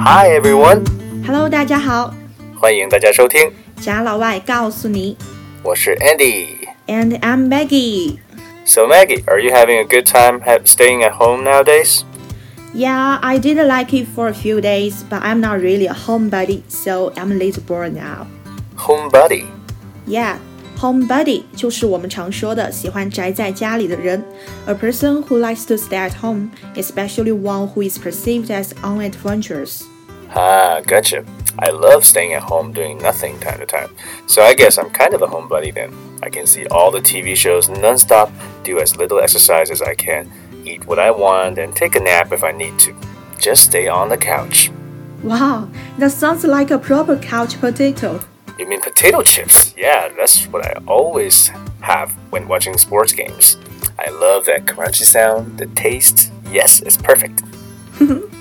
Hi everyone. Hello，大家好，欢迎大家收听，贾老外告诉你我是 Andy。 ，and I'm Maggie。 So Maggie, are you having a good time ha- staying at home nowadays? Yeah, I did like it for a few days, but I'm not really a homebody, so I'm a little bored now. Homebody. Yeah, homebody 就是我们常说的喜欢宅在家里的人，a person who likes to stay at home, especially one who is perceived as unadventurous. Ah, gotcha. I love staying at home doing nothing time to time. So I guess I'm kind of a homebody then. I can see all the TV shows nonstop, do as little exercise as I can, eat what I want, and take a nap if I need to. Just stay on the couch. Wow, that sounds like a proper couch potato. You mean potato chips? Yeah, that's what I always have when watching sports games. I love that crunchy sound, the taste. Yes, it's perfect.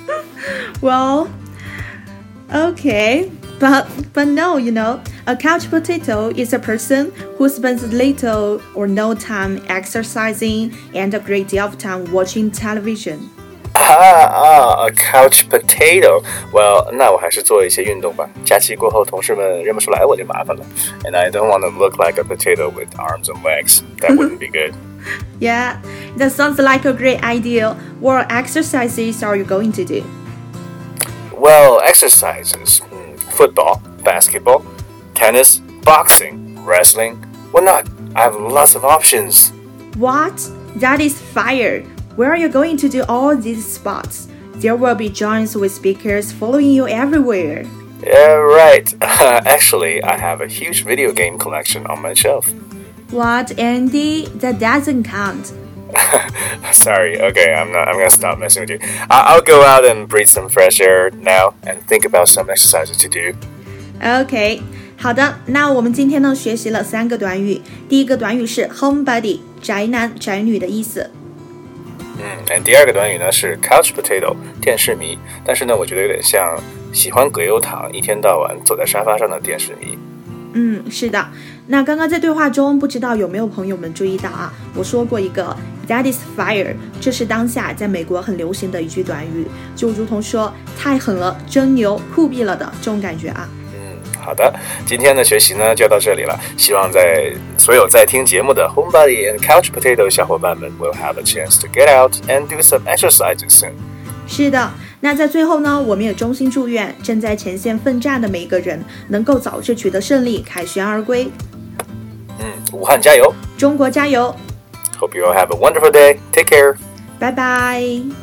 Well, okay, but but no, you know, a couch potato is a person who spends little or no time exercising and a great deal of time watching television. Ah, ah, a couch potato. Well, 那我还是做一些运动吧。假期过后，同事们认不出来我就麻烦了。And I don't want to look like a potato with arms and legs. That wouldn't be good. Yeah, that sounds like a great idea. What exercises are you going to do? Well, exercises football, basketball, tennis, boxing, wrestling. Why not? I have lots of options. What? That is fire. Where are you going to do all these spots? There will be joints with speakers following you everywhere. Yeah, right. Actually, I have a huge video game collection on my shelf. What, Andy? That doesn't count. Sorry. Okay, I'm not. I'm gonna stop messing with you. I- I'll go out and breathe some fresh air now and think about some exercises to do. OK，好的，那我们今天呢学习了三个短语。第一个短语是 homebody，宅男宅女的意思。嗯，and 第二个短语呢是 couch potato，电视迷。但是呢，我觉得有点像喜欢葛优躺，一天到晚坐在沙发上的电视迷。嗯，是的。那刚刚在对话中，不知道有没有朋友们注意到啊？我说过一个 "That is fire"，这是当下在美国很流行的一句短语，就如同说太狠了、真牛、酷毙了的这种感觉啊。嗯，好的，今天的学习呢就到这里了。希望在所有在听节目的 homebody and couch potato 小伙伴们 will have a chance to get out and do some exercises soon. 是的，那在最后呢，我们也衷心祝愿正在前线奋战的每一个人能够早日取得胜利，凯旋而归。嗯，武汉加油中国加油！！Hope you all have a wonderful day. Take care. 拜拜。